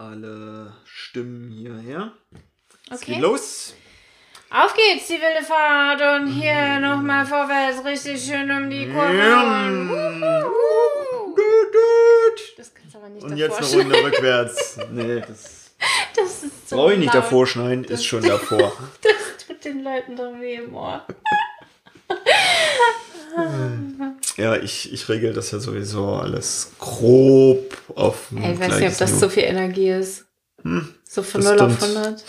alle Stimmen hierher. Es Okay. geht los. Auf geht's, die wilde Fahrt und hier nochmal vorwärts, richtig schön um die Kurve. Gut, gut. Das kannst du aber nicht Und jetzt eine Runde schneiden. rückwärts. Nee, das Das ist so brauche ich nicht laut. davor schneiden, ist schon davor. Das tut den Leuten doch weh im Ohr. Ja, ich, ich regel das ja sowieso alles grob auf ich weiß nicht, ob das Niveau. so viel Energie ist. Hm, So von das 0 auf stimmt. 100.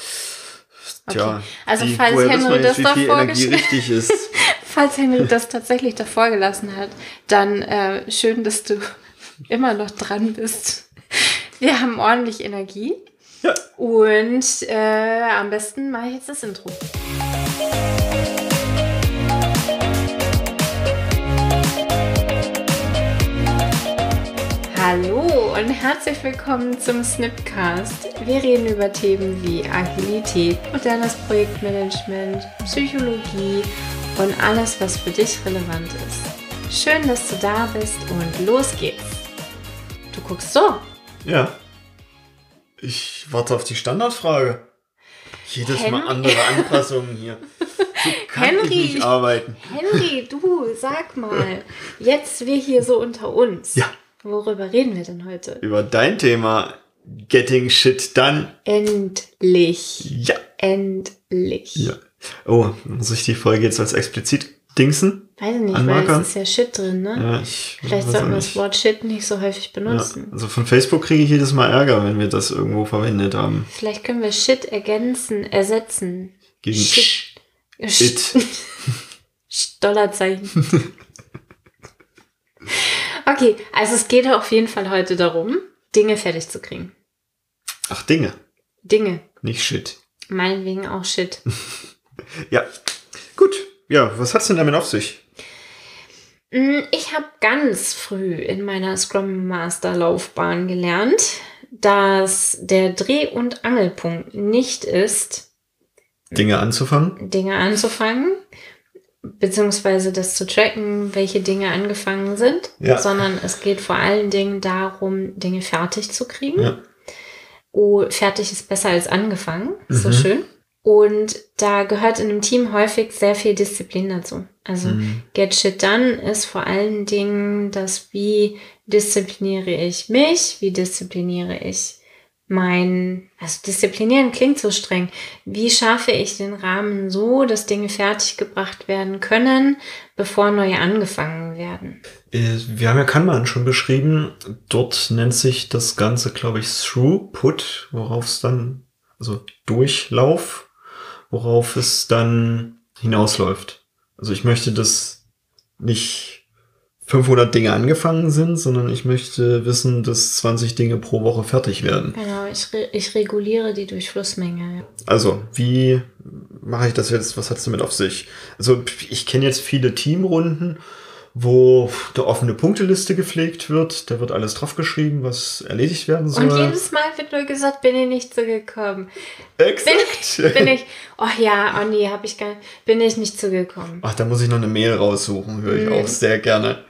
Tja, Also wie, falls Henry das davor geschrieben- richtig ist? Falls Henry das tatsächlich davor gelassen hat, dann äh, schön, dass du immer noch dran bist. Wir haben ordentlich Energie. Ja. Und äh, am besten mache ich jetzt das Intro. Hallo und herzlich willkommen zum Snipcast. Wir reden über Themen wie Agilität, modernes Projektmanagement, Psychologie und alles, was für dich relevant ist. Schön, dass du da bist und los geht's. Du guckst so. Ja. Ich warte auf die Standardfrage. Jedes Mal Henry? andere Anpassungen hier. So Henry. Henry, du, sag mal, jetzt wir hier so unter uns. Ja. Worüber reden wir denn heute? Über dein Thema Getting Shit Done. Endlich. Ja. Endlich. Ja. Oh, muss ich die Folge jetzt als explizit dingsen? Weiß ich nicht, Anmarker? weil es ist ja Shit drin, ne? Ja, ich. Vielleicht sollten wir das. Wort Shit nicht so häufig Ja, benutzen. also von Facebook kriege ich jedes Mal Ärger, wenn wir das irgendwo verwendet haben. Vielleicht können wir Shit ergänzen, ersetzen. Gegen Shit. It. Sch- Dollarzeichen. okay, also es geht auf jeden Fall heute darum, Dinge fertig zu kriegen. Ach, Dinge, Dinge. nicht Shit. Meinetwegen auch Shit. Ja. Gut. Ja, was hat's denn damit auf sich? Mm, Ich habe ganz früh in meiner Scrum Master Laufbahn gelernt, dass der Dreh- und Angelpunkt nicht ist, Dinge anzufangen? Dinge anzufangen, beziehungsweise das zu tracken, welche Dinge angefangen sind, Ja. sondern es geht vor allen Dingen darum, Dinge fertig zu kriegen. Ja. Oh, fertig ist besser als angefangen. So Mhm. schön. Und da gehört in einem Team häufig sehr viel Disziplin dazu. Also Mhm. Get Shit Done ist vor allen Dingen das, wie diszipliniere ich mich, wie diszipliniere ich mein, also disziplinieren klingt so streng. Wie schaffe ich den Rahmen so, dass Dinge fertiggebracht werden können, bevor neue angefangen werden? Äh, Wir haben ja Kanban schon beschrieben. Dort nennt sich das Ganze, glaube ich, Throughput, worauf es dann, also Durchlauf, worauf es dann hinausläuft. Also ich möchte, dass nicht 500 Dinge angefangen sind, sondern ich möchte wissen, dass 20 Dinge pro Woche fertig werden. Genau, ich, re ich reguliere die Durchflussmenge. Also, wie mache ich das jetzt? Was hat es damit auf sich? Also, ich kenne jetzt viele Teamrunden, wo eine offene Punkteliste gepflegt wird. Da wird alles draufgeschrieben, was erledigt werden soll. Und jedes Mal wird nur gesagt, bin ich nicht zugekommen. Exakt. Bin ich, oh ja, oh nee, hab ich gar bin ich nicht zugekommen. Ach, da muss ich noch eine Mail raussuchen, höre ich Mhm. auch sehr gerne.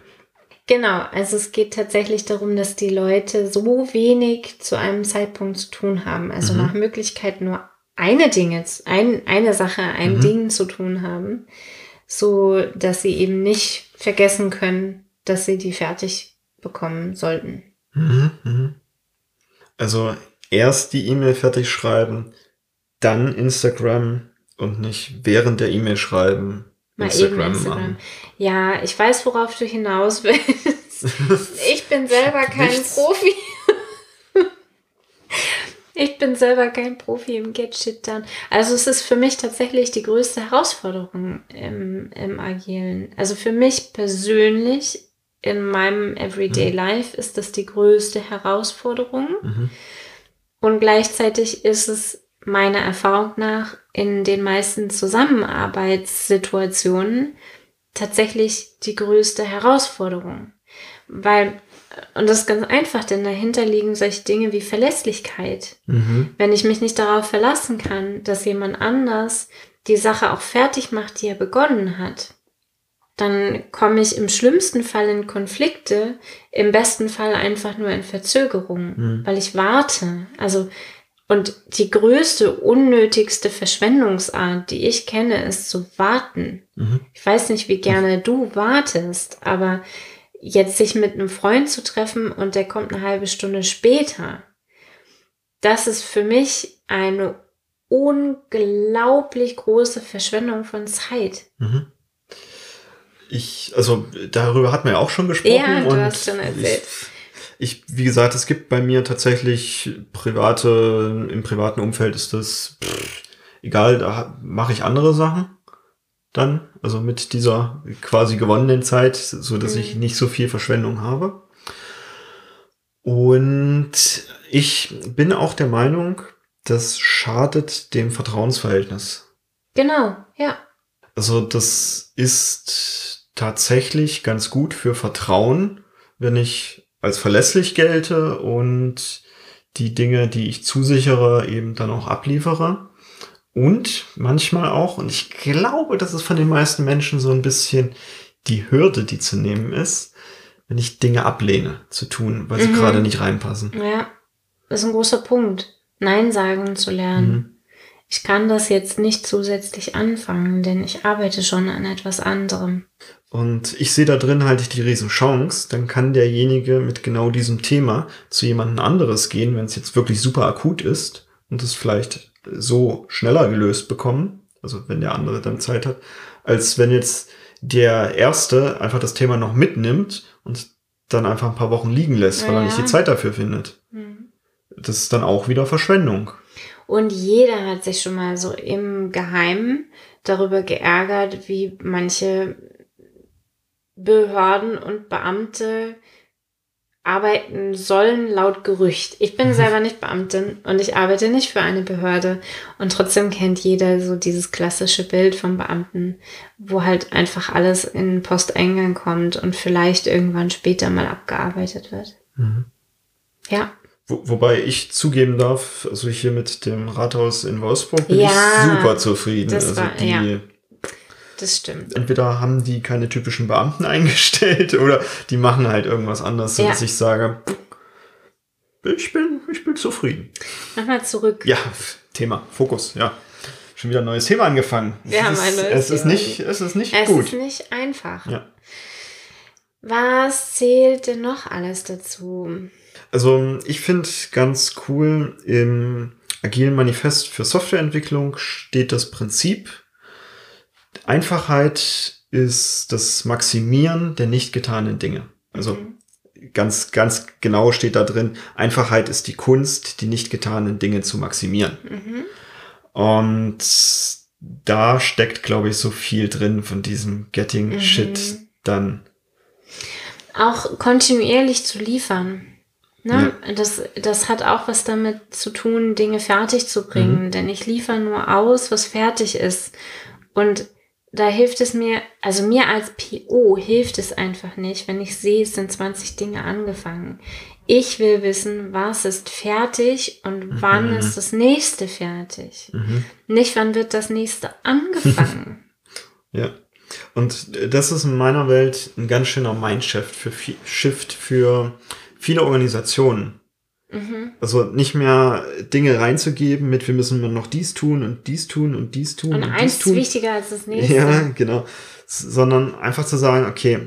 Genau, also es geht tatsächlich darum, dass die Leute so wenig zu einem Zeitpunkt zu tun haben. Also Mhm. nach Möglichkeit nur eine Dinge, ein, eine Sache, ein Mhm. Ding zu tun haben, so dass sie eben nicht vergessen können, dass sie die fertig bekommen sollten. Mhm, mhm. Also, erst die E-Mail fertig schreiben, dann Instagram und nicht während der E-Mail schreiben. Mal eben Instagram Instagram. machen. Ja, ich weiß, worauf du hinaus willst. Ich bin selber kein Nichts. Profi. Ich bin selber kein Profi im Get Shit Done. Also es ist für mich tatsächlich die größte Herausforderung im, im Agilen. Also für mich persönlich in meinem Everyday Mhm. Life ist das die größte Herausforderung. Mhm. Und gleichzeitig ist es meiner Erfahrung nach in den meisten Zusammenarbeitssituationen tatsächlich die größte Herausforderung. Weil, und das ist ganz einfach, denn dahinter liegen solche Dinge wie Verlässlichkeit. Mhm. Wenn ich mich nicht darauf verlassen kann, dass jemand anders die Sache auch fertig macht, die er begonnen hat, dann komme ich im schlimmsten Fall in Konflikte, im besten Fall einfach nur in Verzögerung, Mhm. weil ich warte. Also, und die größte, unnötigste Verschwendungsart, die ich kenne, ist zu warten. Mhm. Ich weiß nicht, wie gerne du wartest, aber jetzt sich mit einem Freund zu treffen und der kommt eine halbe Stunde später, das ist für mich eine unglaublich große Verschwendung von Zeit. Mhm. Ich, also darüber hat man ja auch schon gesprochen. Ja, du und hast schon erzählt. Ich, ich, wie gesagt, es gibt bei mir tatsächlich private, im privaten Umfeld ist das pff, egal, da mache ich andere Sachen dann, also mit dieser quasi gewonnenen Zeit, so dass Mhm. ich nicht so viel Verschwendung habe. Und ich bin auch der Meinung, das schadet dem Vertrauensverhältnis. Genau, ja. Also das ist tatsächlich ganz gut für Vertrauen, wenn ich als verlässlich gelte und die Dinge, die ich zusichere, eben dann auch abliefere. Und manchmal auch, und ich glaube, das ist von den meisten Menschen so ein bisschen die Hürde, die zu nehmen ist, wenn ich Dinge ablehne zu tun, weil sie Mhm. gerade nicht reinpassen. Ja, das ist ein großer Punkt. Nein sagen zu lernen. Mhm. Ich kann das jetzt nicht zusätzlich anfangen, denn ich arbeite schon an etwas anderem. Und ich sehe da drin halt die Riesenchance, dann kann derjenige mit genau diesem Thema zu jemandem anderes gehen, wenn es jetzt wirklich super akut ist und es vielleicht so schneller gelöst bekommen, also wenn der andere dann Zeit hat, als wenn jetzt der Erste einfach das Thema noch mitnimmt und dann einfach ein paar Wochen liegen lässt, weil er Ja. nicht die Zeit dafür findet. Mhm. Das ist dann auch wieder Verschwendung. Und jeder hat sich schon mal so im Geheimen darüber geärgert, wie manche Behörden und Beamte arbeiten sollen laut Gerücht. Ich bin selber nicht Beamtin und ich arbeite nicht für eine Behörde. Und trotzdem kennt jeder so dieses klassische Bild vom Beamten, wo halt einfach alles in Posteingang kommt und vielleicht irgendwann später mal abgearbeitet wird. Mhm. Ja. Wo, wobei ich zugeben darf, also hier mit dem Rathaus in Wolfsburg bin Ja, ich super zufrieden. also war- die, ja. Das stimmt. entweder haben die keine typischen Beamten eingestellt oder die machen halt irgendwas anderes, Ja. sodass ich sage, ich bin, ich bin zufrieden. Nochmal zurück. Ja, Thema, Fokus, ja. Schon wieder ein neues Thema angefangen. Wir es haben ist, ein neues es ist Thema. nicht, es ist nicht Es gut. ist nicht einfach. Ja. Was zählt denn noch alles dazu? Also ich finde ganz cool, im agilen Manifest für Softwareentwicklung steht das Prinzip, Einfachheit ist das Maximieren der nicht getanen Dinge. Also ganz, ganz genau steht da drin, Einfachheit ist die Kunst, die nicht getanen Dinge zu maximieren. Mhm. Und da steckt, glaube ich, so viel drin von diesem Getting Mhm. Shit dann. Auch kontinuierlich zu liefern. Ne? Das, das hat auch was damit zu tun, Dinge fertig zu bringen. Mhm. Denn ich liefere nur aus, was fertig ist. Und da hilft es mir, also mir als PO hilft es einfach nicht, wenn ich sehe, es sind 20 Dinge angefangen. Ich will wissen, was ist fertig und wann Mhm. ist das nächste fertig. Mhm. Nicht, wann wird das nächste angefangen. Ja. Und das ist in meiner Welt ein ganz schöner Mindshift für, Shift für viele Organisationen. Mhm. Also nicht mehr Dinge reinzugeben mit, wir müssen noch dies tun und dies tun und dies tun Und und, eins dies ist tun. wichtiger als das nächste. Ja, genau. Sondern einfach zu sagen, okay,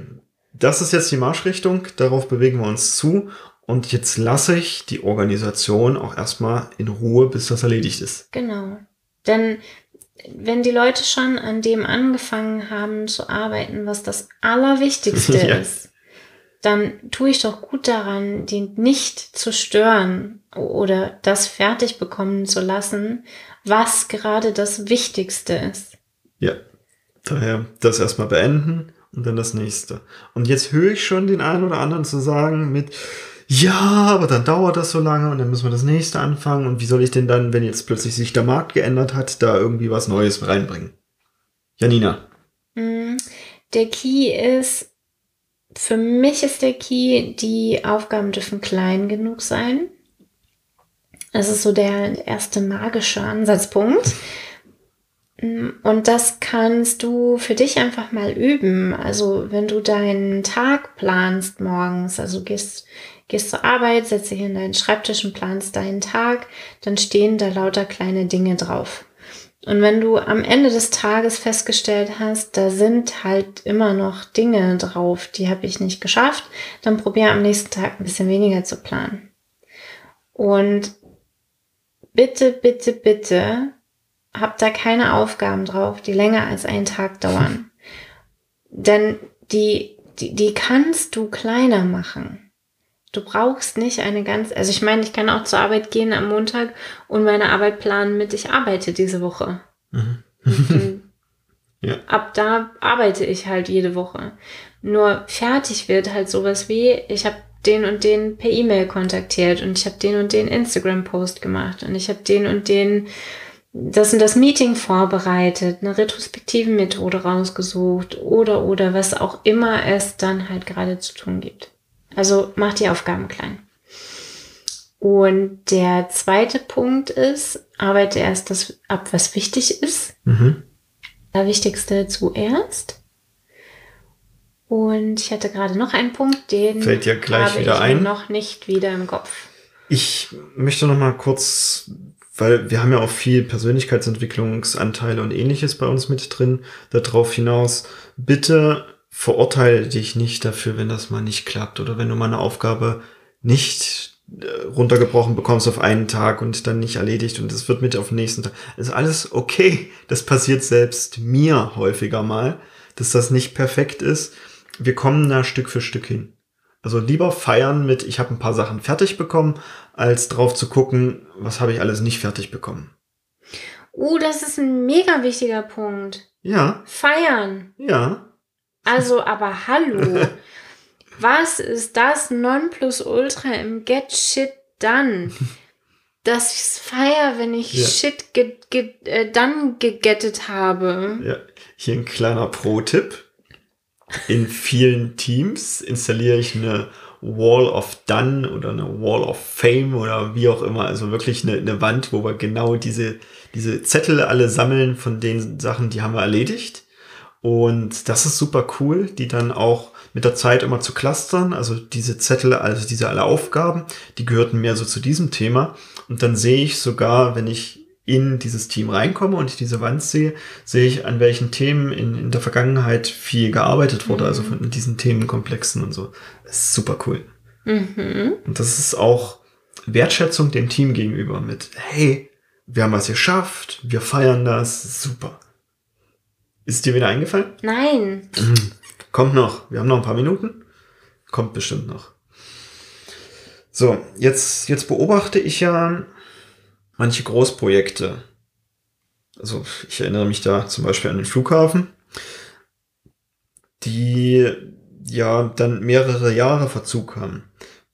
das ist jetzt die Marschrichtung, darauf bewegen wir uns zu und jetzt lasse ich die Organisation auch erstmal in Ruhe, bis das erledigt ist. Genau. Denn wenn die Leute schon an dem angefangen haben zu arbeiten, was das Allerwichtigste Ja. ist, dann tue ich doch gut daran, die nicht zu stören oder das fertig bekommen zu lassen, was gerade das Wichtigste ist. Ja. Daher das erstmal beenden und dann das nächste. Und jetzt höre ich schon den einen oder anderen zu sagen mit, ja, aber dann dauert das so lange und dann müssen wir das nächste anfangen. Und wie soll ich denn dann, wenn jetzt plötzlich sich der Markt geändert hat, da irgendwie was Neues reinbringen? Janina. Mm, Der Key ist, für mich ist der Key, die Aufgaben dürfen klein genug sein. Das ist so der erste magische Ansatzpunkt. Und das kannst du für dich einfach mal üben. Also wenn du deinen Tag planst morgens, also gehst, gehst zur Arbeit, setzt dich in deinen Schreibtisch und planst deinen Tag, dann stehen da lauter kleine Dinge drauf. Und wenn du am Ende des Tages festgestellt hast, da sind halt immer noch Dinge drauf, die habe ich nicht geschafft, dann probier am nächsten Tag ein bisschen weniger zu planen. Und bitte, bitte, bitte hab da keine Aufgaben drauf, die länger als einen Tag dauern. Denn die, die, die kannst du kleiner machen. Du brauchst nicht eine ganz, also ich meine, ich kann auch zur Arbeit gehen am Montag und meine Arbeit planen mit, ich arbeite diese Woche. Mhm. ja. Ab da arbeite ich halt jede Woche. Nur fertig wird halt sowas wie, ich habe den und den per E-Mail kontaktiert und ich habe den und den Instagram-Post gemacht und ich habe den und den das und das Meeting vorbereitet, eine retrospektive Methode rausgesucht oder oder was auch immer es dann halt gerade zu tun gibt. Also mach die Aufgaben klein. Und der zweite Punkt ist, arbeite erst das ab, was wichtig ist. Mhm. Das Wichtigste zuerst. Und ich hatte gerade noch einen Punkt, den fällt dir gleich habe wieder ich ein. noch nicht wieder im Kopf. Ich möchte noch mal kurz, weil wir haben ja auch viel Persönlichkeitsentwicklungsanteile und ähnliches bei uns mit drin, darauf hinaus, bitte verurteile dich nicht dafür, wenn das mal nicht klappt oder wenn du mal eine Aufgabe nicht äh, runtergebrochen bekommst auf einen Tag und dann nicht erledigt und es wird mit auf den nächsten Tag. Ist alles okay. Das passiert selbst mir häufiger mal, dass das nicht perfekt ist. Wir kommen da Stück für Stück hin. Also lieber feiern mit, ich habe ein paar Sachen fertig bekommen, als drauf zu gucken, was habe ich alles nicht fertig bekommen. Uh, das ist ein mega wichtiger Punkt. Ja. Feiern. Ja. Also, aber hallo. Was ist das Nonplusultra im Get Shit Done? Dass ich feier, wenn ich ja. Shit ge, ge, äh, dann gegettet habe. Ja, hier ein kleiner Pro-Tipp. In vielen Teams installiere ich eine Wall of Done oder eine Wall of Fame oder wie auch immer. Also wirklich eine, eine Wand, wo wir genau diese, diese Zettel alle sammeln von den Sachen, die haben wir erledigt. Und das ist super cool, die dann auch mit der Zeit immer zu clustern. Also diese Zettel, also diese alle Aufgaben, die gehörten mehr so zu diesem Thema. Und dann sehe ich sogar, wenn ich in dieses Team reinkomme und ich diese Wand sehe, sehe ich, an welchen Themen in, in der Vergangenheit viel gearbeitet wurde, also mhm. also von diesen Themenkomplexen und so. Das ist super cool. Mhm. Und das ist auch Wertschätzung dem Team gegenüber mit, hey, wir haben was geschafft, wir feiern das, super. Ist dir wieder eingefallen? Nein. Mhm. Kommt noch. Wir haben noch ein paar Minuten. Kommt bestimmt noch. So, jetzt, jetzt beobachte ich ja manche Großprojekte. Also ich erinnere mich da zum Beispiel an den Flughafen, die ja dann mehrere Jahre Verzug haben.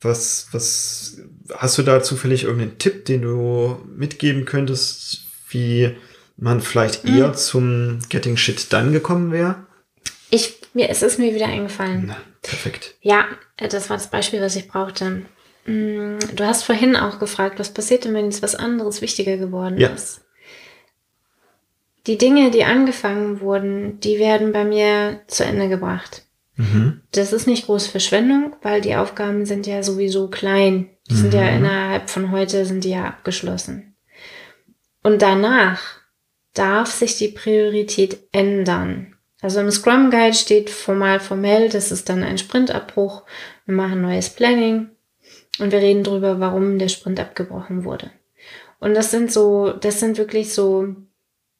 Was, was hast du da zufällig irgendeinen Tipp, den du mitgeben könntest, wie man vielleicht eher mhm. zum Getting Shit Done gekommen wäre? Ich, mir, es ist mir wieder eingefallen. Na, perfekt. Ja, äh, das war das Beispiel, was ich brauchte. Mm, du hast vorhin auch gefragt, was passiert denn, wenn jetzt was anderes wichtiger geworden ja. ist? Die Dinge, die angefangen wurden, die werden bei mir zu Ende gebracht. Mhm. Das ist nicht große Verschwendung, weil die Aufgaben sind ja sowieso klein. Die mhm. sind ja mhm. innerhalb von heute sind die ja abgeschlossen. Und danach darf sich die Priorität ändern. Also im Scrum Guide steht formal formell, das ist dann ein Sprintabbruch. Wir machen neues Planning und wir reden darüber, warum der Sprint abgebrochen wurde. Und das sind so, das sind wirklich so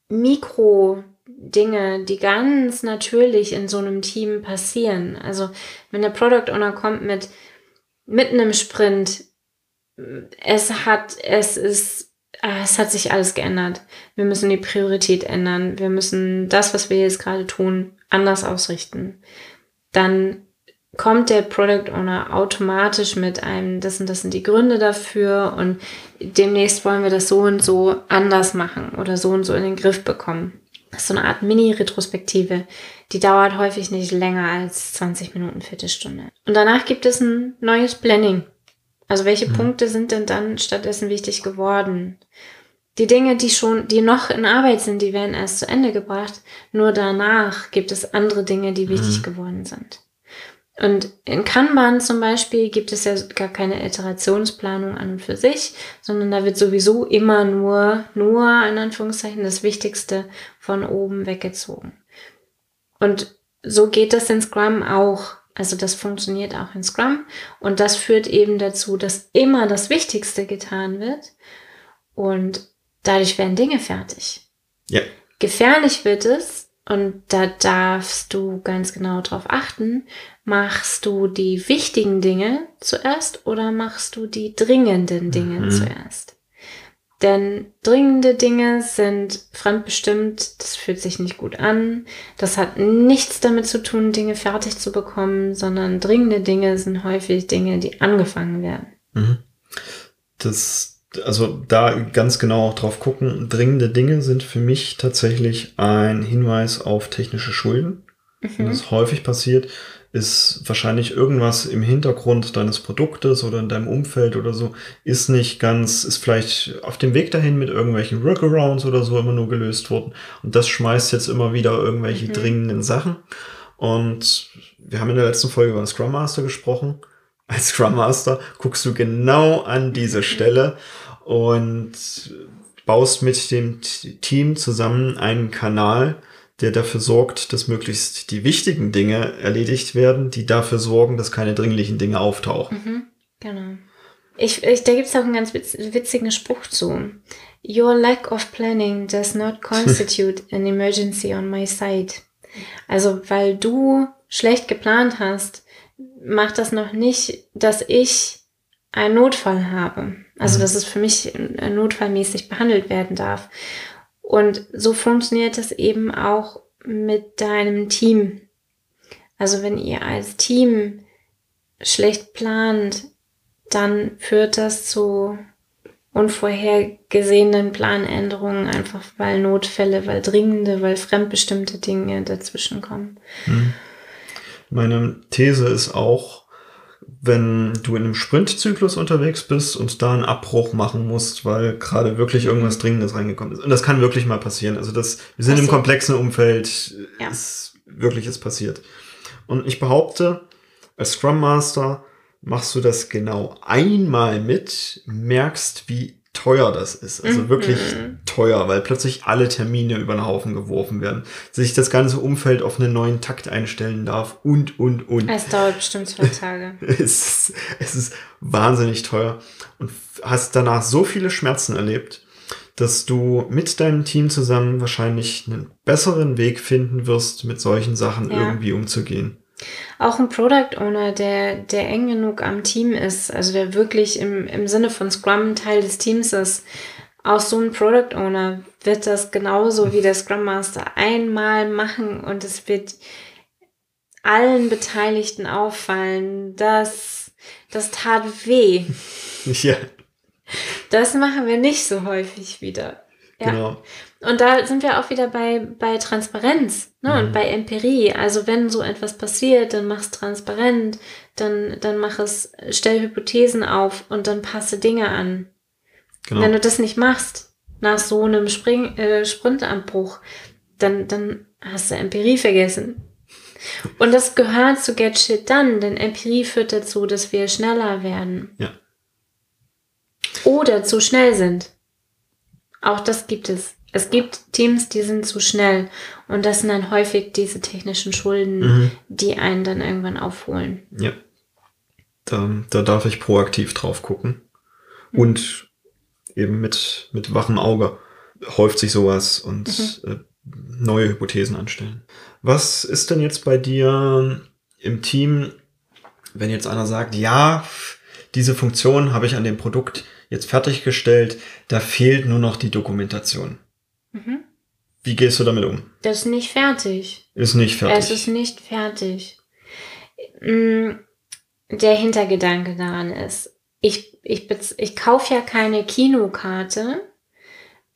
Mikro Dinge, die ganz natürlich in so einem Team passieren. Also wenn der Product Owner kommt mit mitten im Sprint, es hat, es ist es hat sich alles geändert. Wir müssen die Priorität ändern. Wir müssen das, was wir jetzt gerade tun, anders ausrichten. Dann kommt der Product Owner automatisch mit einem, das und das sind die Gründe dafür und demnächst wollen wir das so und so anders machen oder so und so in den Griff bekommen. Das ist so eine Art Mini-Retrospektive. Die dauert häufig nicht länger als 20 Minuten, Viertelstunde. Und danach gibt es ein neues Planning. Also welche mhm. Punkte sind denn dann stattdessen wichtig geworden? Die Dinge, die schon, die noch in Arbeit sind, die werden erst zu Ende gebracht. Nur danach gibt es andere Dinge, die wichtig Mhm. geworden sind. Und in Kanban zum Beispiel gibt es ja gar keine Iterationsplanung an und für sich, sondern da wird sowieso immer nur, nur in Anführungszeichen das Wichtigste von oben weggezogen. Und so geht das in Scrum auch. Also das funktioniert auch in Scrum. Und das führt eben dazu, dass immer das Wichtigste getan wird. Und dadurch werden Dinge fertig. Ja. Gefährlich wird es, und da darfst du ganz genau drauf achten, machst du die wichtigen Dinge zuerst oder machst du die dringenden Dinge Mhm. zuerst? Denn dringende Dinge sind fremdbestimmt, das fühlt sich nicht gut an, das hat nichts damit zu tun, Dinge fertig zu bekommen, sondern dringende Dinge sind häufig Dinge, die angefangen werden. Mhm. Das, also da ganz genau auch drauf gucken. Dringende Dinge sind für mich tatsächlich ein Hinweis auf technische Schulden. Mhm. das häufig passiert, ist wahrscheinlich irgendwas im Hintergrund deines Produktes oder in deinem Umfeld oder so, ist nicht ganz, ist vielleicht auf dem Weg dahin mit irgendwelchen Workarounds oder so immer nur gelöst worden. Und das schmeißt jetzt immer wieder irgendwelche Mhm. dringenden Sachen. Und wir haben in der letzten Folge über den Scrum Master gesprochen. Als Scrum Master guckst du genau an diese Stelle und baust mit dem Team zusammen einen Kanal, der dafür sorgt, dass möglichst die wichtigen Dinge erledigt werden, die dafür sorgen, dass keine dringlichen Dinge auftauchen. Mhm, genau. Ich, ich, da gibt es auch einen ganz witz, witzigen Spruch zu. Your lack of planning does not constitute an emergency on my side. Also, weil du schlecht geplant hast, macht das noch nicht, dass ich einen Notfall habe. Also, Mhm. dass es für mich notfallmäßig behandelt werden darf. Und so funktioniert es eben auch mit deinem Team. Also, wenn ihr als Team schlecht plant, dann führt das zu unvorhergesehenen Planänderungen, einfach weil Notfälle, weil dringende, weil fremdbestimmte Dinge dazwischen kommen. Hm. Meine These ist auch, wenn du in einem Sprintzyklus unterwegs bist und da einen Abbruch machen musst, weil gerade wirklich irgendwas Dringendes reingekommen ist. Und das kann wirklich mal passieren. Also das, wir sind im Passiert. komplexen Umfeld, Ja. ist wirklich ist passiert. Und ich behaupte, als Scrum Master machst du das genau einmal mit, merkst, wie teuer das ist. Also Mhm. wirklich teuer, weil plötzlich alle Termine über den Haufen geworfen werden, sich das ganze Umfeld auf einen neuen Takt einstellen darf und, und, und. Es dauert bestimmt zwei Tage. Es ist, es ist wahnsinnig teuer und hast danach so viele Schmerzen erlebt, dass du mit deinem Team zusammen wahrscheinlich einen besseren Weg finden wirst, mit solchen Sachen Ja. irgendwie umzugehen. Auch ein Product Owner, der, der eng genug am Team ist, also der wirklich im, im Sinne von Scrum Teil des Teams ist, auch so ein Product Owner wird das genauso wie der Scrum Master einmal machen und es wird allen Beteiligten auffallen, dass das tat weh. Ja, Das machen wir nicht so häufig wieder. Ja. genau. Und da sind wir auch wieder bei, bei Transparenz ne? Mhm. und bei Empirie. Also wenn so etwas passiert, dann mach's transparent, dann, dann mach es, stell Hypothesen auf und dann passe Dinge an. genau. Wenn du das nicht machst, nach so einem Spring, äh, Sprintabbruch, dann, dann hast du Empirie vergessen. Und das gehört zu Get Shit Done, denn Empirie führt dazu, dass wir schneller werden. Ja. Oder zu schnell sind. Auch das gibt es. Es gibt Teams, die sind zu schnell. Und das sind dann häufig diese technischen Schulden, Mhm. die einen dann irgendwann aufholen. Ja. Da, da darf ich proaktiv drauf gucken. Und eben mit, mit wachem Auge häuft sich sowas und äh, neue Hypothesen anstellen. Was ist denn jetzt bei dir im Team, wenn jetzt einer sagt, ja, diese Funktion habe ich an dem Produkt jetzt fertiggestellt, da fehlt nur noch die Dokumentation. Mhm. Wie gehst du damit um? Das ist nicht fertig. Ist nicht fertig. Es ist nicht fertig. Mm, Der Hintergedanke daran ist, ich, ich, ich kaufe ja keine Kinokarte,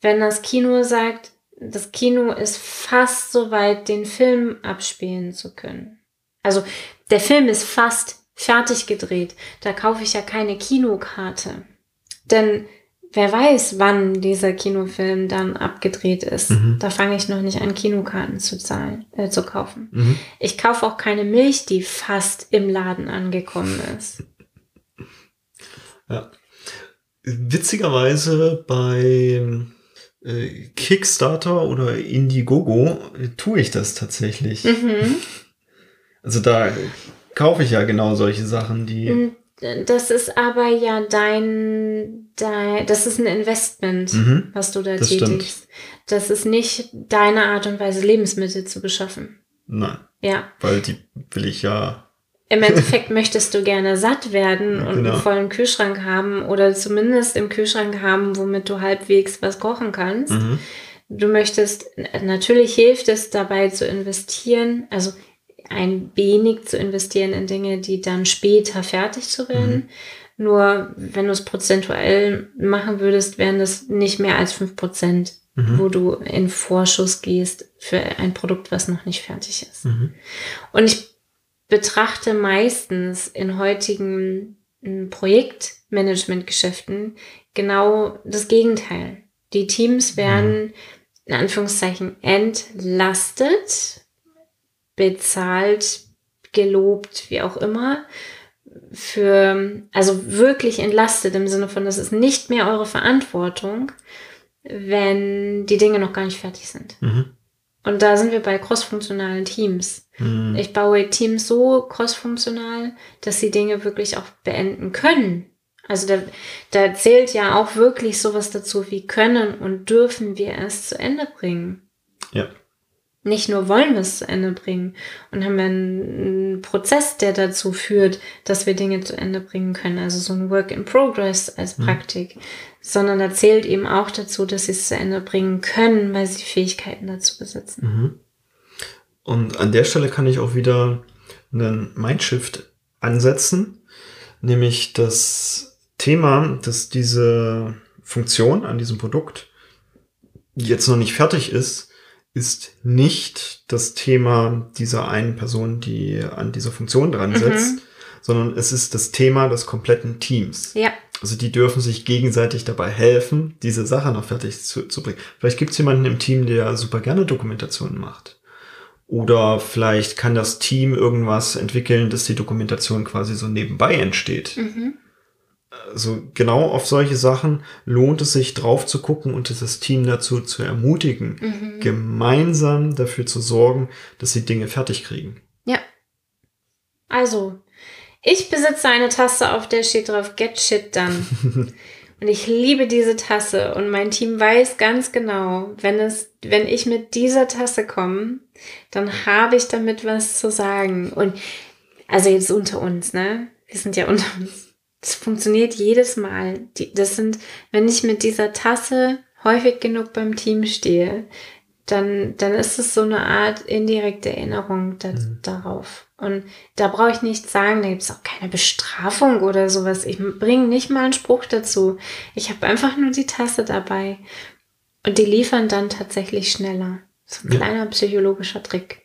wenn das Kino sagt, das Kino ist fast so weit, den Film abspielen zu können. Also der Film ist fast fertig gedreht. Da kaufe ich ja keine Kinokarte. Denn wer weiß, wann dieser Kinofilm dann abgedreht ist. Mhm. Da fange ich noch nicht an, Kinokarten zu zahlen, äh, zu kaufen. Mhm. Ich kaufe auch keine Milch, die fast im Laden angekommen ist. Ja. Witzigerweise bei äh, Kickstarter oder Indiegogo äh, tue ich das tatsächlich. Mhm. Also da kaufe ich ja genau solche Sachen, die. Das ist aber ja dein, dein das ist ein Investment, Mhm. was du da Das tätigst. Das ist nicht deine Art und Weise, Lebensmittel zu beschaffen. Nein, Ja. weil die will ich ja. Im Endeffekt möchtest du gerne satt werden und Genau. einen vollen Kühlschrank haben oder zumindest im Kühlschrank haben, womit du halbwegs was kochen kannst. Mhm. Du möchtest, natürlich hilft es dabei zu investieren, also ein wenig zu investieren in Dinge, die dann später fertig zu werden. Nur wenn du es prozentuell machen würdest, wären das nicht mehr als 5%, Mhm. wo du in Vorschuss gehst für ein Produkt, was noch nicht fertig ist. Mhm. Und ich betrachte meistens in heutigen mm, Projektmanagementgeschäften genau das Gegenteil. Die Teams werden in Anführungszeichen entlastet, bezahlt, gelobt, wie auch immer, für, also wirklich entlastet im Sinne von, das ist nicht mehr eure Verantwortung, wenn die Dinge noch gar nicht fertig sind. Mhm. Und da sind wir bei crossfunktionalen Teams. Mhm. Ich baue Teams so crossfunktional, dass sie Dinge wirklich auch beenden können. Also da, da zählt ja auch wirklich sowas dazu, wie können und dürfen wir es zu Ende bringen. Ja. Nicht nur wollen wir es zu Ende bringen und haben wir einen, Prozess, der dazu führt, dass wir Dinge zu Ende bringen können. Also so ein Work in Progress als Mhm. Praktik. Sondern da zählt eben auch dazu, dass sie es zu Ende bringen können, weil sie Fähigkeiten dazu besitzen. Mhm. Und an der Stelle kann ich auch wieder einen Mindshift ansetzen, nämlich das Thema, dass diese Funktion an diesem Produkt jetzt noch nicht fertig ist, ist nicht das Thema dieser einen Person, die an dieser Funktion dran Mhm. sitzt, sondern es ist das Thema des kompletten Teams. Ja, Also die dürfen sich gegenseitig dabei helfen, diese Sache noch fertig zu, zu bringen. Vielleicht gibt es jemanden im Team, der super gerne Dokumentationen macht. Oder vielleicht kann das Team irgendwas entwickeln, dass die Dokumentation quasi so nebenbei entsteht. mhm. Also genau auf solche Sachen lohnt es sich drauf zu gucken und das Team dazu zu ermutigen, Mhm. gemeinsam dafür zu sorgen, dass sie Dinge fertig kriegen. Ja. Also, ich besitze eine Tasse, auf der steht drauf Get Shit Done. und ich liebe diese Tasse und mein Team weiß ganz genau, wenn es, wenn ich mit dieser Tasse komme, dann habe ich damit was zu sagen. Und also jetzt unter uns, ne? Wir sind ja unter uns. Das funktioniert jedes Mal. Das sind, wenn ich mit dieser Tasse häufig genug beim Team stehe, dann, dann ist es so eine Art indirekte Erinnerung da, darauf. Und da brauche ich nicht sagen, da gibt es auch keine Bestrafung oder sowas. Ich bringe nicht mal einen Spruch dazu. Ich habe einfach nur die Tasse dabei. Und die liefern dann tatsächlich schneller. So ein Ja. kleiner psychologischer Trick.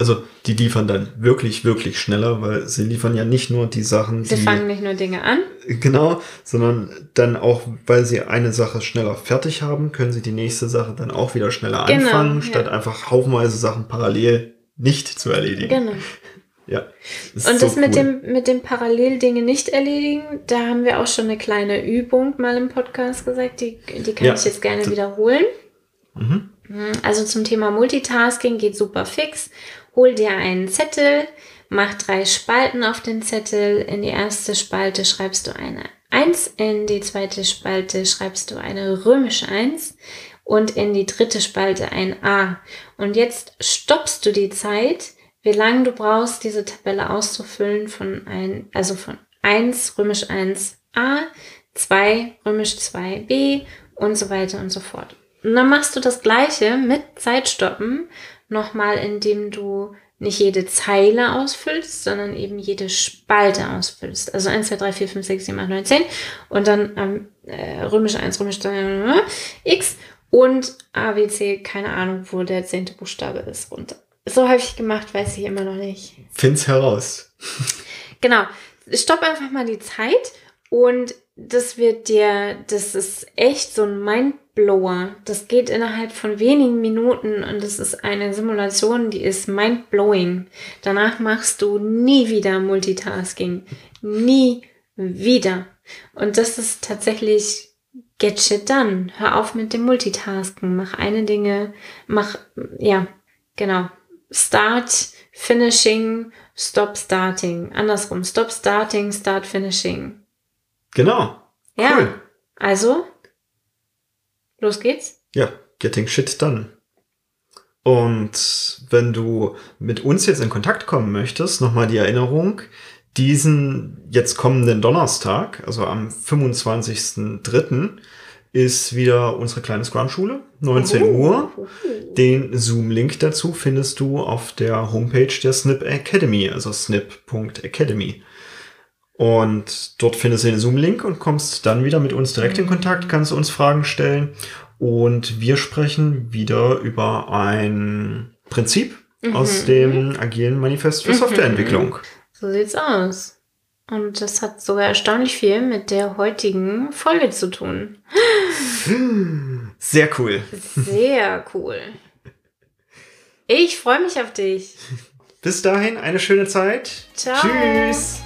Also die liefern dann wirklich, wirklich schneller, weil sie liefern ja nicht nur die Sachen, Sie die fangen nicht nur Dinge an. Genau, sondern dann auch, weil sie eine Sache schneller fertig haben, können sie die nächste Sache dann auch wieder schneller Genau, anfangen, ja. statt einfach haufenweise Sachen parallel nicht zu erledigen. Genau. Ja. ist Und so das mit cool. dem, mit dem Paralleldinge nicht erledigen, da haben wir auch schon eine kleine Übung mal im Podcast gesagt, die, die kann Ja. ich jetzt gerne wiederholen. Mhm. Also zum Thema Multitasking geht super fix. Hol dir einen Zettel, mach drei Spalten auf den Zettel. In die erste Spalte schreibst du eine 1, in die zweite Spalte schreibst du eine römische 1 und in die dritte Spalte ein A. Und jetzt stoppst du die Zeit, wie lange du brauchst, diese Tabelle auszufüllen von ein, also von 1 römisch 1 A, 2 römisch 2 B und so weiter und so fort. Und dann machst du das gleiche mit Zeitstoppen nochmal, indem du nicht jede Zeile ausfüllst, sondern eben jede Spalte ausfüllst. Also 1, 2, 3, 4, 5, 6, 7, 8, 9, 10 und dann ähm, äh, römisch 1, römisch 2, X und A, B, C, keine Ahnung, wo der zehnte Buchstabe ist. runter. So häufig gemacht, weiß ich immer noch nicht. Find's heraus. Genau. Stopp einfach mal die Zeit Und das wird dir, das ist echt so ein Mindblower. Das geht innerhalb von wenigen Minuten und das ist eine Simulation, die ist mindblowing. Danach machst du nie wieder Multitasking. Nie wieder. Und das ist tatsächlich get shit done. Hör auf mit dem Multitasken. Mach eine Dinge, mach, ja, genau. Start, finishing, stop starting. Andersrum. Stop starting, start finishing. Genau. Ja. Cool. Also, los geht's. Ja, getting shit done. Und wenn du mit uns jetzt in Kontakt kommen möchtest, nochmal die Erinnerung, diesen jetzt kommenden Donnerstag, also am 25.03., ist wieder unsere kleine Scrum-Schule, 19 Uhr. Den Zoom-Link dazu findest du auf der Homepage der Snip Academy, also snip.academy. Und dort findest du den Zoom-Link und kommst dann wieder mit uns direkt in Kontakt, kannst uns Fragen stellen. Und wir sprechen wieder über ein Prinzip aus dem agilen Manifest für Softwareentwicklung. So sieht's aus. Und das hat sogar erstaunlich viel mit der heutigen Folge zu tun. Sehr cool. Sehr cool. Ich freue mich auf dich. Bis dahin eine schöne Zeit. Ciao. Tschüss.